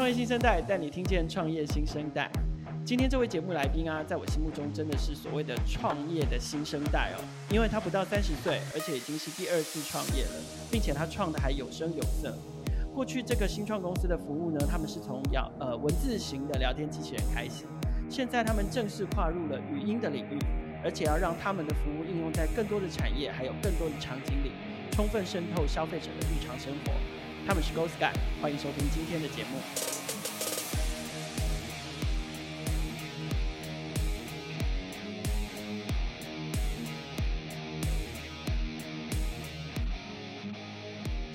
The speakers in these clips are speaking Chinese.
创业新生代带你听见创业新生代。今天这位节目来宾啊，在我心目中真的是所谓的创业的新生代哦，因为他不到三十岁，而且已经是第二次创业了，并且他创的还有声有色。过去这个新创公司的服务呢，他们是从聊呃文字型的聊天机器人开始，现在他们正式跨入了语音的领域，而且要让他们的服务应用在更多的产业，还有更多的场景里，充分渗透消费者的日常生活。他们是 Go Sky，欢迎收听今天的节目。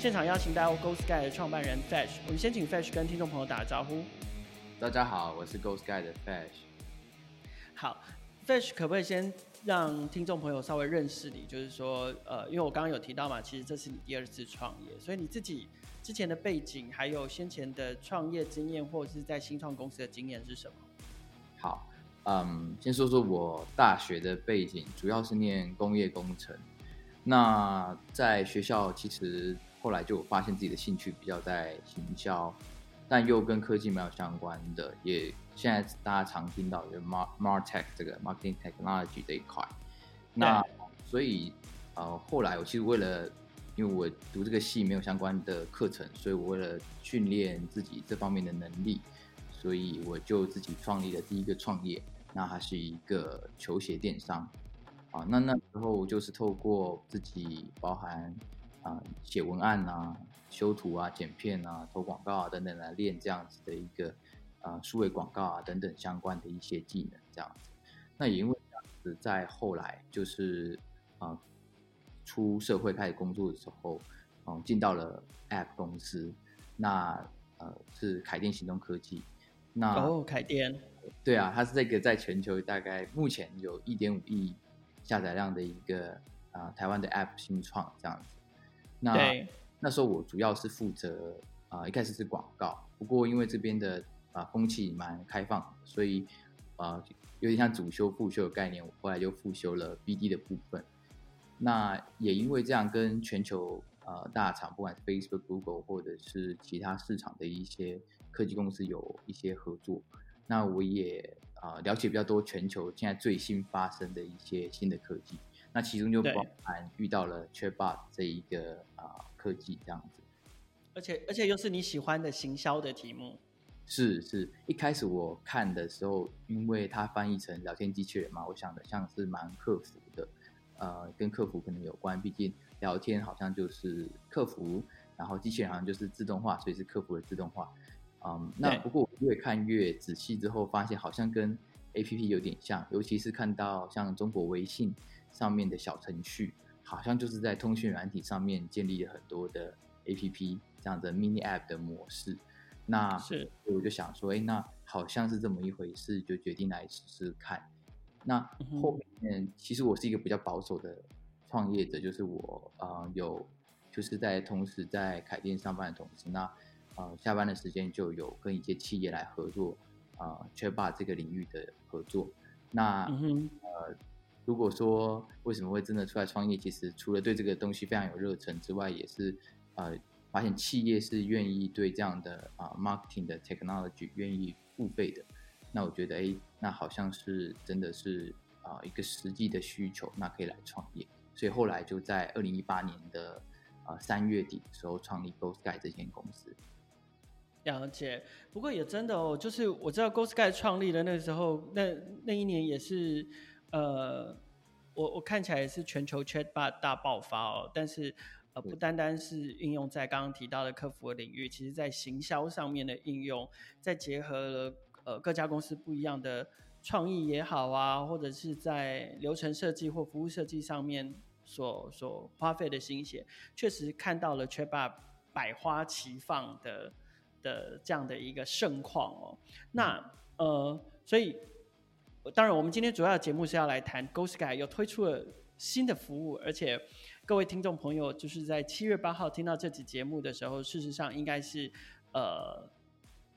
现场邀请到 Go Sky 的创办人 Flash，我们先请 Flash 跟听众朋友打个招呼。大家好，我是 Go Sky 的 Flash。好，Flash 可不可以先让听众朋友稍微认识你？就是说，呃，因为我刚刚有提到嘛，其实这是你第二次创业，所以你自己。之前的背景，还有先前的创业经验，或者是在新创公司的经验是什么？好，嗯，先说说我大学的背景，主要是念工业工程。那在学校，其实后来就发现自己的兴趣比较在行销，但又跟科技没有相关的，也现在大家常听到的 Mar Martech 这个 Marketing Technology 这一块。那所以，呃，后来我其实为了因为我读这个系没有相关的课程，所以我为了训练自己这方面的能力，所以我就自己创立了第一个创业。那它是一个球鞋电商，啊，那那时候就是透过自己包含啊写文案啊、修图啊、剪片啊、投广告啊等等来练这样子的一个啊数位广告啊等等相关的一些技能这样子。那也因为这样子，在后来就是啊。出社会开始工作的时候，嗯，进到了 App 公司，那呃是凯电行动科技。那哦，凯电，对啊，它是这个在全球大概目前有一点五亿下载量的一个啊、呃、台湾的 App 新创这样子。那那时候我主要是负责啊、呃、一开始是广告，不过因为这边的啊、呃、风气蛮开放，所以啊、呃、有点像主修副修的概念，我后来就复修了 BD 的部分。那也因为这样，跟全球呃大厂，不管是 Facebook、Google 或者是其他市场的一些科技公司有一些合作。那我也啊、呃、了解比较多全球现在最新发生的一些新的科技。那其中就包含遇到了 Chatbot 这一个啊、呃、科技这样子。而且而且又是你喜欢的行销的题目。是是，一开始我看的时候，因为它翻译成聊天机器人嘛，我想的像是蛮客服的。呃，跟客服可能有关，毕竟聊天好像就是客服，然后机器人好像就是自动化，所以是客服的自动化。嗯，那不过我越看越仔细之后，发现好像跟 APP 有点像，尤其是看到像中国微信上面的小程序，好像就是在通讯软体上面建立了很多的 APP 这样的 mini app 的模式。那是，我就想说，哎，那好像是这么一回事，就决定来试试看。那后面其实我是一个比较保守的创业者，就是我呃有就是在同时在凯电上班的同时，那呃下班的时间就有跟一些企业来合作啊，Chatbot 这个领域的合作。那呃如果说为什么会真的出来创业，其实除了对这个东西非常有热忱之外，也是呃发现企业是愿意对这样的啊、marketing 的 technology 愿意付费的。那我觉得，哎，那好像是真的是啊、一个实际的需求，那可以来创业。所以后来就在二零一八年的啊三月底的时候创立 Ghost Sky 这间公司。了解，不过也真的哦，就是我知道 Ghost Sky 创立的那个时候，那那一年也是呃，我我看起来也是全球 Chatbot 大爆发哦。但是呃，不单单是应用在刚刚提到的客服的领域，其实在行销上面的应用，再结合了。呃，各家公司不一样的创意也好啊，或者是在流程设计或服务设计上面所所花费的心血，确实看到了 Chatbot 百花齐放的的这样的一个盛况哦。那呃，所以当然，我们今天主要的节目是要来谈 Go Sky 又推出了新的服务，而且各位听众朋友就是在七月八号听到这集节目的时候，事实上应该是呃。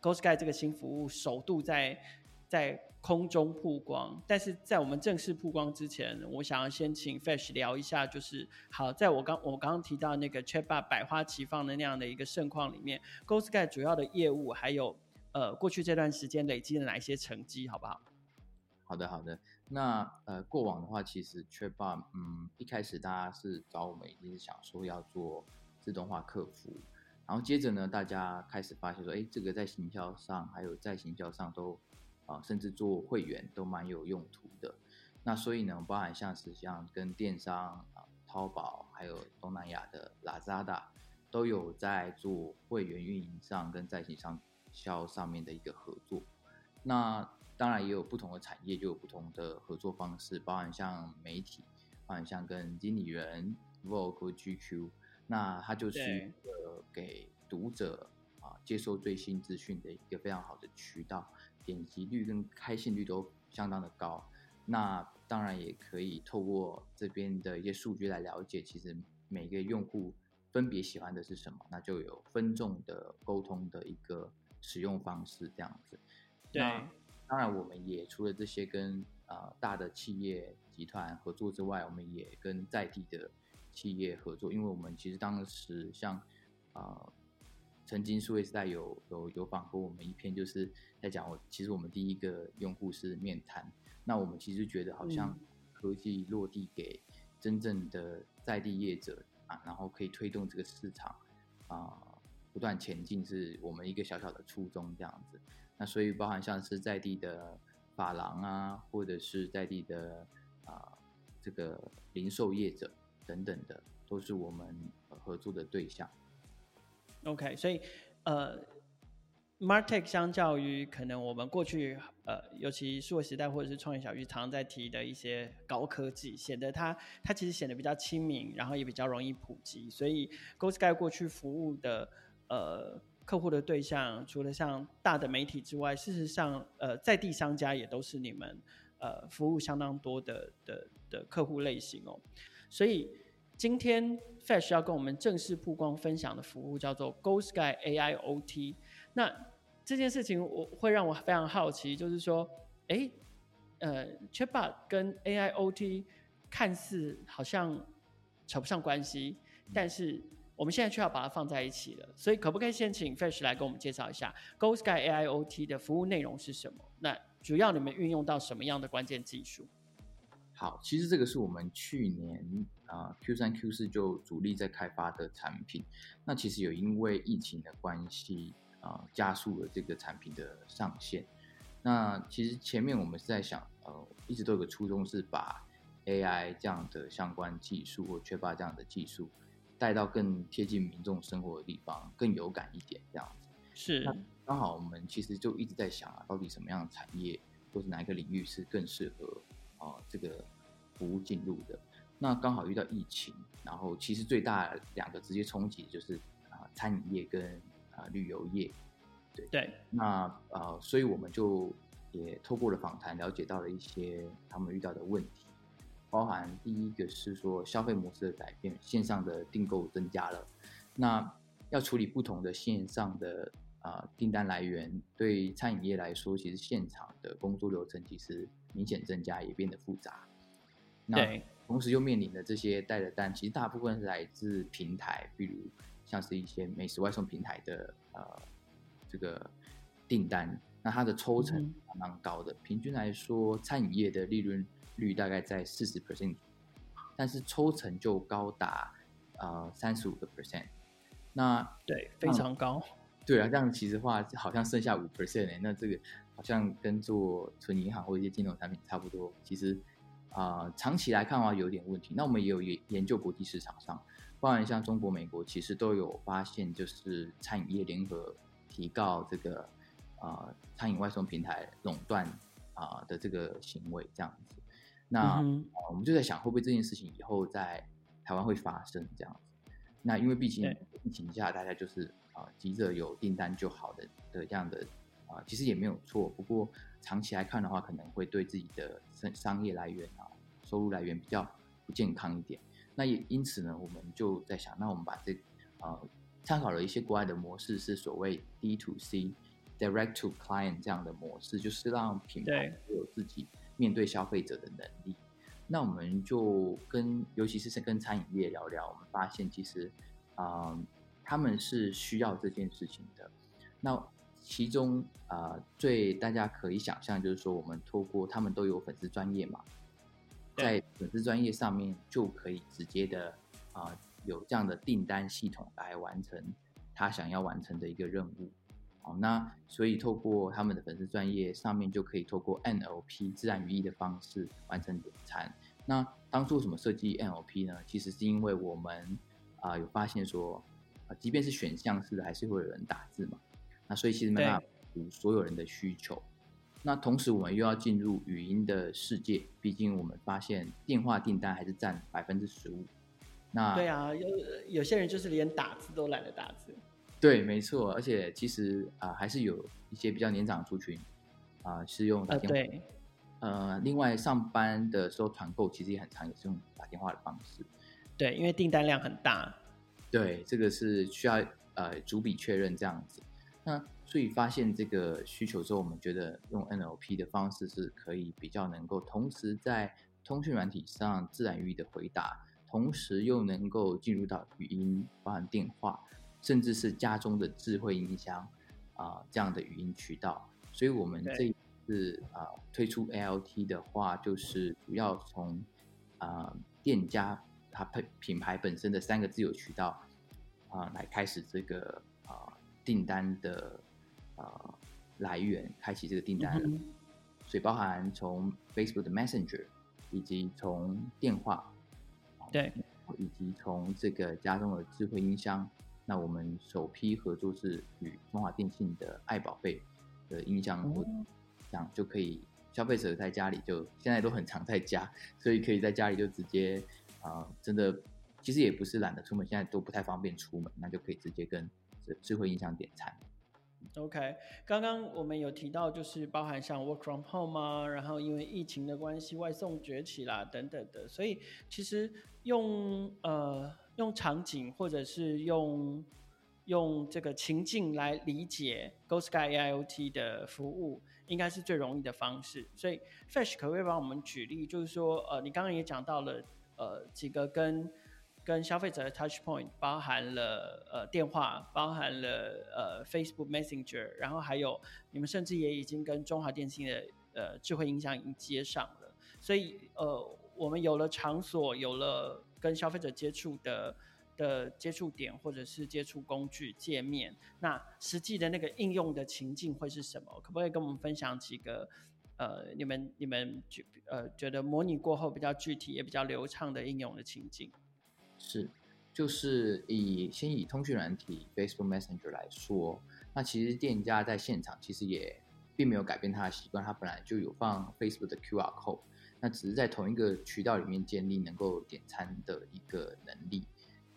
Go Sky 这个新服务首度在在空中曝光，但是在我们正式曝光之前，我想要先请 Fish 聊一下，就是好，在我刚我刚刚提到那个 Chatbot 百花齐放的那样的一个盛况里面，Go Sky 主要的业务还有呃过去这段时间累积了哪一些成绩，好不好？好的，好的。那呃过往的话，其实 Chatbot 嗯一开始大家是找我们，一定是想说要做自动化客服，然后接着呢，大家开始发现说，哎，这个在行销上还有在行销上都啊、甚至做会员都蛮有用途的。那所以呢，包含像是像跟电商啊、淘宝，还有东南亚的 Lazada，都有在做会员运营上跟在行销上面的一个合作。那当然也有不同的产业就有不同的合作方式，包含像媒体，包含像跟经理人 Vogue GQ，那它就是一个给读者啊接收最新资讯的一个非常好的渠道，点击率跟开信率都相当的高。那当然也可以透过这边的一些数据来了解，其实每个用户分别喜欢的是什么，那就有分众的沟通的一个使用方式这样子。对，当然我们也除了这些跟呃大的企业集团合作之外，我们也跟在地的企业合作，因为我们其实当时像啊、呃、曾经数位时代有有有访过我们一篇，就是在讲我其实我们第一个用户是面谈。那我们其实觉得好像科技落地给真正的在地业者啊，然后可以推动这个市场啊不断前进，是我们一个小小的初衷这样子。那所以包含像是在地的法郎啊，或者是在地的啊这个零售业者等等的，都是我们合作的对象。OK，所以呃。MarTech 相较于可能我们过去呃，尤其数位时代或者是创业小聚常在提的一些高科技，显得它它其实显得比较亲民，然后也比较容易普及。所以 GoSky 过去服务的呃客户的对象，除了像大的媒体之外，事实上呃在地商家也都是你们呃服务相当多的的的客户类型哦。所以今天 Fesh 要跟我们正式曝光分享的服务叫做 GoSky AIoT。那这件事情我会让我非常好奇，就是说，哎，呃，Chatbot 跟 AIoT 看似好像扯不上关系，但是我们现在却要把它放在一起了。所以，可不可以先请 Fesh 来给我们介绍一下 GoSky AIoT 的服务内容是什么？那主要你们运用到什么样的关键技术？好，其实这个是我们去年啊 Q 三 Q 四就主力在开发的产品。那其实有因为疫情的关系。啊，加速了这个产品的上线。那其实前面我们是在想，呃，一直都有个初衷是把 AI 这样的相关技术或缺乏这样的技术带到更贴近民众生活的地方，更有感一点这样子。是。那刚好我们其实就一直在想啊，到底什么样的产业或是哪一个领域是更适合啊这个服务进入的？那刚好遇到疫情，然后其实最大两个直接冲击就是啊餐饮业跟啊，旅游业，对对，那呃，所以我们就也透过了访谈，了解到了一些他们遇到的问题，包含第一个是说消费模式的改变，线上的订购增加了，那要处理不同的线上的啊、呃、订单来源，对餐饮业来说，其实现场的工作流程其实明显增加，也变得复杂。那同时又面临的这些带的单，其实大部分是来自平台，比如。像是一些美食外送平台的呃这个订单，那它的抽成还蛮高的。平均来说，餐饮业的利润率大概在四十 percent，但是抽成就高达呃三十五个 percent。那对，非常高。对啊，这样其实话好像剩下五 percent 哎，那这个好像跟做纯银行或一些金融产品差不多。其实啊、呃，长期来看的话有点问题。那我们也有研研究国际市场上。包含像中国、美国，其实都有发现，就是餐饮业联合提告这个啊、呃、餐饮外送平台垄断啊的这个行为这样子。那、嗯呃、我们就在想，会不会这件事情以后在台湾会发生这样子？那因为毕竟疫情下，大家就是啊、呃、急着有订单就好的的这样的啊、呃，其实也没有错。不过长期来看的话，可能会对自己的商商业来源啊、收入来源比较不健康一点。那也因此呢，我们就在想，那我们把这呃参考了一些国外的模式，是所谓 D to C Direct to Client 这样的模式，就是让品牌有自己面对消费者的能力。那我们就跟尤其是跟餐饮业聊聊，我们发现其实啊、呃、他们是需要这件事情的。那其中啊、呃，最大家可以想象就是说，我们透过他们都有粉丝专业嘛，在粉丝专业上面就可以直接的啊、呃，有这样的订单系统来完成他想要完成的一个任务。好，那所以透过他们的粉丝专业上面就可以透过 NLP 自然语义的方式完成点餐。那当初怎么设计 NLP 呢？其实是因为我们啊、呃、有发现说，啊，即便是选项式的，还是会有人打字嘛。那所以其实没办法满足所有人的需求。那同时我们又要进入语音的世界，毕竟我们发现电话订单还是占百分之十五。那对啊，有有些人就是连打字都懒得打字。对，没错。而且其实啊、呃，还是有一些比较年长的族群啊、呃，是用打电话。呃对呃，另外上班的时候团购其实也很常，也是用打电话的方式。对，因为订单量很大。对，这个是需要呃逐笔确认这样子。那所以发现这个需求之后，我们觉得用 NLP 的方式是可以比较能够同时在通讯软体上自然语义的回答，同时又能够进入到语音，包含电话，甚至是家中的智慧音箱啊、呃、这样的语音渠道。所以我们这。一次啊、呃，推出 AIoT 的话，就是主要从啊、呃、店家它品品牌本身的三个自有渠道啊、呃、来开始这个啊、呃、订单的啊来源，开启这个订单、嗯，所以包含从 Facebook 的 Messenger，以及从电话，对，以及从这个家中的智慧音箱，那我们首批合作是与中华电信的爱宝贝的音箱。嗯这样就可以，消费者在家里就现在都很常在家，所以可以在家里就直接啊、呃，真的其实也不是懒得出门，现在都不太方便出门，那就可以直接跟智慧音箱点餐。OK，刚刚我们有提到，就是包含像 Work from Home 啊，然后因为疫情的关系，外送崛起啦等等的，所以其实用呃用场景或者是用。用这个情境来理解 GoSky AIoT 的服务，应该是最容易的方式。所以，Fesh 可不可以帮我们举例？就是说，呃，你刚刚也讲到了，呃，几个跟跟消费者的 Touch Point，包含了呃电话，包含了呃 Facebook Messenger，然后还有你们甚至也已经跟中华电信的呃智慧音箱已经接上了。所以，呃，我们有了场所，有了跟消费者接触的。的接触点或者是接触工具界面，那实际的那个应用的情境会是什么？可不可以跟我们分享几个呃，你们你们觉呃觉得模拟过后比较具体也比较流畅的应用的情境？是，就是以先以通讯软体 Facebook Messenger 来说，那其实店家在现场其实也并没有改变他的习惯，他本来就有放 Facebook 的 QR code，那只是在同一个渠道里面建立能够点餐的一个能力。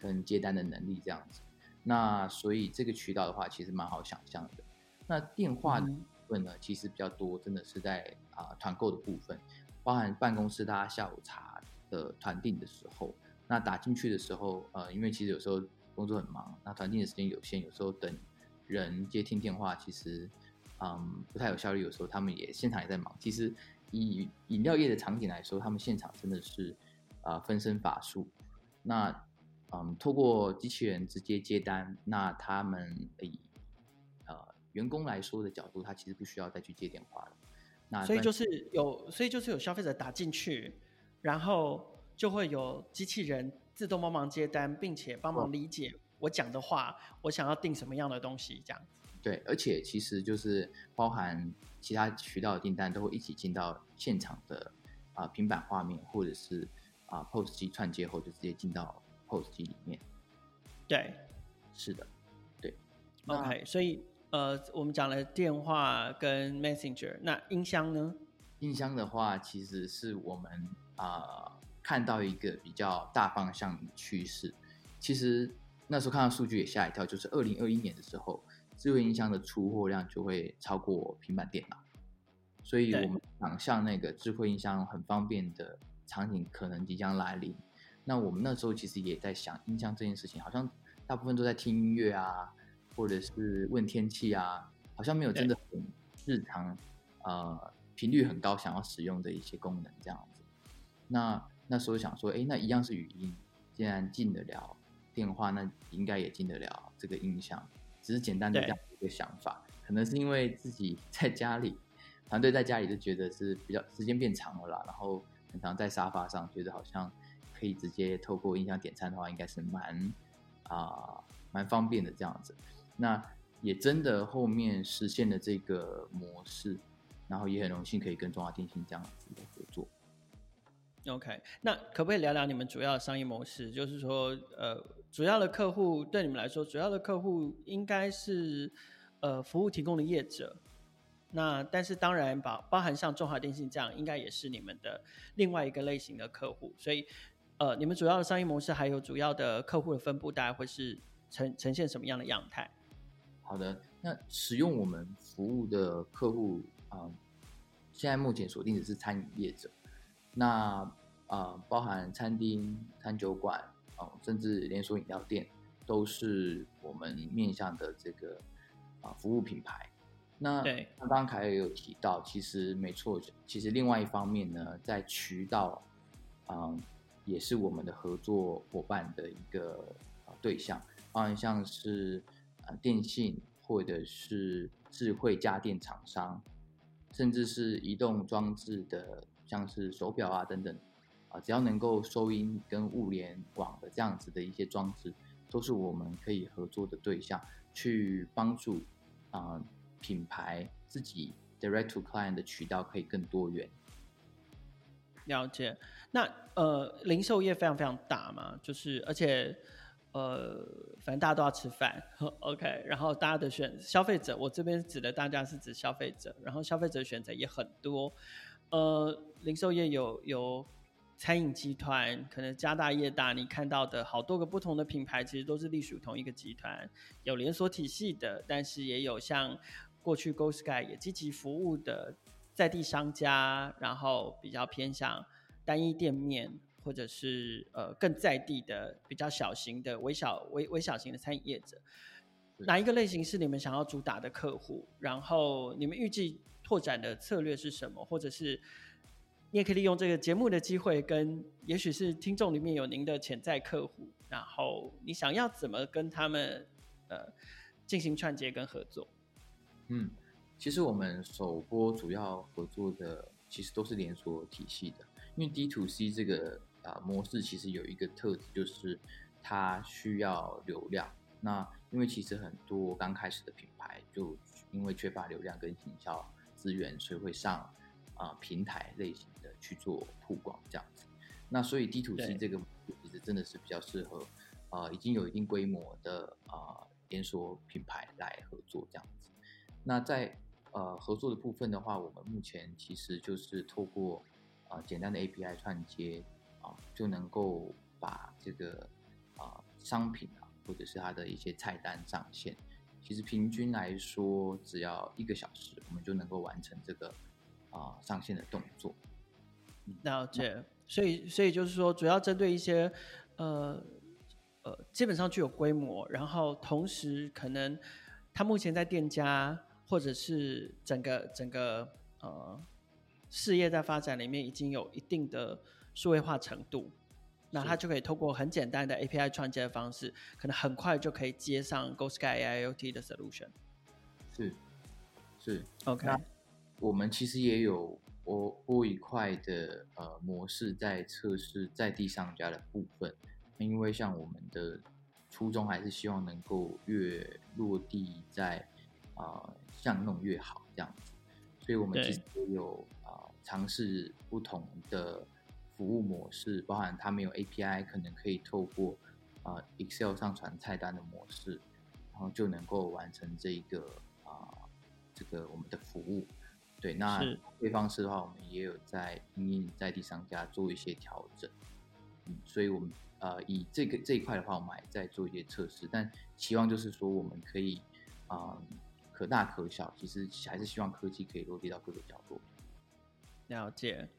跟接单的能力这样子，那所以这个渠道的话，其实蛮好想象的。那电话的部分呢，其实比较多，真的是在啊、呃、团购的部分，包含办公室大家下午茶的团订的时候，那打进去的时候，呃，因为其实有时候工作很忙，那团订的时间有限，有时候等人接听电话，其实嗯不太有效率，有时候他们也现场也在忙。其实以饮料业的场景来说，他们现场真的是啊、呃、分身乏术。那嗯，透过机器人直接接单，那他们以呃员工来说的角度，他其实不需要再去接电话了。那所以就是有，所以就是有消费者打进去，然后就会有机器人自动帮忙接单，并且帮忙理解我讲的话，我想要订什么样的东西，这样子。对，而且其实就是包含其他渠道的订单，都会一起进到现场的啊、呃、平板画面，或者是啊、呃、POS 机串接后，就直接进到。POS 机里面，对，是的，对，OK，所以呃，我们讲了电话跟 Messenger，那音箱呢？音箱的话，其实是我们啊、呃、看到一个比较大方向趋势。其实那时候看到数据也吓一跳，就是二零二一年的时候，智慧音箱的出货量就会超过平板电脑，所以我们想象那个智慧音箱很方便的场景可能即将来临。那我们那时候其实也在想音箱这件事情，好像大部分都在听音乐啊，或者是问天气啊，好像没有真的很日常，呃，频率很高想要使用的一些功能这样子。那那时候想说，哎，那一样是语音，既然进得了电话，那应该也进得了这个音箱，只是简单的这样一个想法，可可能是因为自己在家里，团队在家里就觉得是比较时间变长了啦，然后很常在沙发上，觉得好像可以直接透过音箱点餐的话，应该是蛮啊蛮方便的这样子。那也真的后面实现了这个模式，然后也很荣幸可以跟中华电信这样子的合作。OK，那可不可以聊聊你们主要的商业模式？就是说，呃，主要的客户对你们来说，主要的客户应该是呃服务提供的业者。那但是当然包包含像中华电信这样，应该也是你们的另外一个类型的客户。所以，呃，你们主要的商业模式还有主要的客户的分布，大概会是呈呈现什么样的样态？好的，那使用我们服务的客户啊、现在目前锁定的是餐饮业者，那啊、包含餐厅、餐酒馆甚至连锁饮料店，都是我们面向的这个啊、呃、服务品牌。那对，刚刚凯也有提到，其实没错，其实另外一方面呢，在渠道啊、呃，也是我们的合作伙伴的一个对象，包含像是啊。电信或者是智慧家电厂商，甚至是移动装置的，像是手表啊等等，啊，只要能够收音跟物联网的这样子的一些装置，都是我们可以合作的对象，去帮助啊品牌自己 direct to client 的渠道可以更多元。了解，那呃，零售业非常非常大嘛，就是而且。呃，反正大家都要吃饭，OK。然后大家的选消费者，我这边指的大家是指消费者，然后消费者选择也很多。呃，零售业有有餐饮集团，可能家大业大，你看到的好多个不同的品牌，其实都是隶属同一个集团。有连锁体系的，但是也有像过去 Go Sky 也积极服务的在地商家，然后比较偏向单一店面。或者是呃更在地的比较小型的微小微微小型的餐饮业者，哪一个类型是你们想要主打的客户？然后你们预计拓展的策略是什么？或者是你也可以利用这个节目的机会，跟也许是听众里面有您的潜在客户，然后你想要怎么跟他们呃进行串接跟合作？嗯，其实我们首播主要合作的其实都是连锁体系的，因为 D to C 这个。啊，模式其实有一个特质，就是它需要流量。那因为其实很多刚开始的品牌，就因为缺乏流量跟营销资源，所以会上啊、平台类型去做曝光这样子。那所以 D to C 这个其实真的是比较适合啊、呃、已经有一定规模的啊、呃、连锁品牌来合作这样子。那在呃合作的部分的话，我们目前其实就是透过啊、呃、简单的 API 串接。啊，就能够把这个啊商品啊，或者是它的一些菜单上线。其实平均来说，只要一个小时，我们就能够完成这个啊上线的动作。了解，所以所以就是说，主要针对一些呃呃，基本上具有规模，然后同时可能他目前在店家或者是整个整个呃事业在发展里面已经有一定的。数位化程度，那他就可以透过很简单的 API 创建的方式，可能很快就可以接上 GoSky AIoT 的 solution。是，是，OK。我们其实也有播播一块的呃模式在测试在地商家的部分，因为像我们的初衷还是希望能够越落地在啊、呃、巷弄越好这样子，所以我们其实也有啊尝试不同的。服务模式包含它没有 API，可能可以透过啊、呃、Excel 上传菜单的模式，然后就能够完成这一个啊、呃、这个我们的服务。对，那对方式的话，我们也有在因应在地商家做一些调整。嗯，所以我们呃以这个这一块的话，我们还在做一些测试，但希望就是说我们可以啊、呃、可大可小，其实还是希望科技可以落地到各个角落。了解。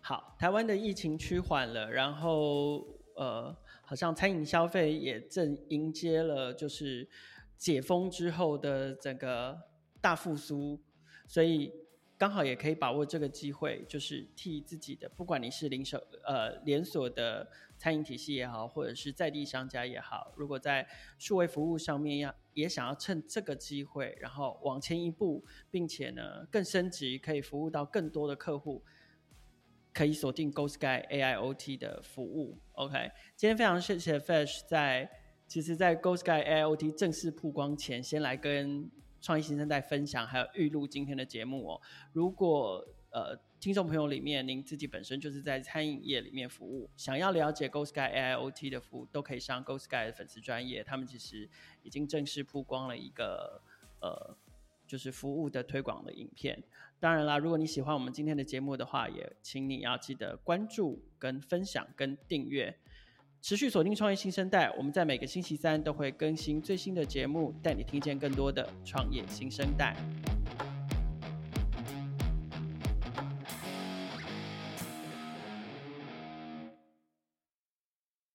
好，台湾的疫情趋缓了，然后呃，好像餐饮消费也正迎接了就是解封之后的整个大复苏，所以刚好也可以把握这个机会，就是替自己的，不管你是零售呃连锁的餐饮体系也好，或者是在地商家也好，如果在数位服务上面要也想要趁这个机会，然后往前一步，并且呢更升级，可以服务到更多的客户，可以锁定 Go Sky AIoT 的服务。OK，今天非常谢谢 Fesh 在其实，在 Go Sky AIoT 正式曝光前，先来跟。创意新生代分享，还有预录今天的节目哦。如果呃听众朋友里面您自己本身就是在餐饮业里面服务，想要了解 Go Sky AIoT 的服务，都可以上 Go Sky 的粉丝专业，他们其实已经正式曝光了一个呃就是服务的推广的影片。当然啦，如果你喜欢我们今天的节目的话，也请你要记得关注、跟分享、跟订阅。持续锁定创业新生代，我们在每个星期三都会更新最新的节目，带你听见更多的创业新生代。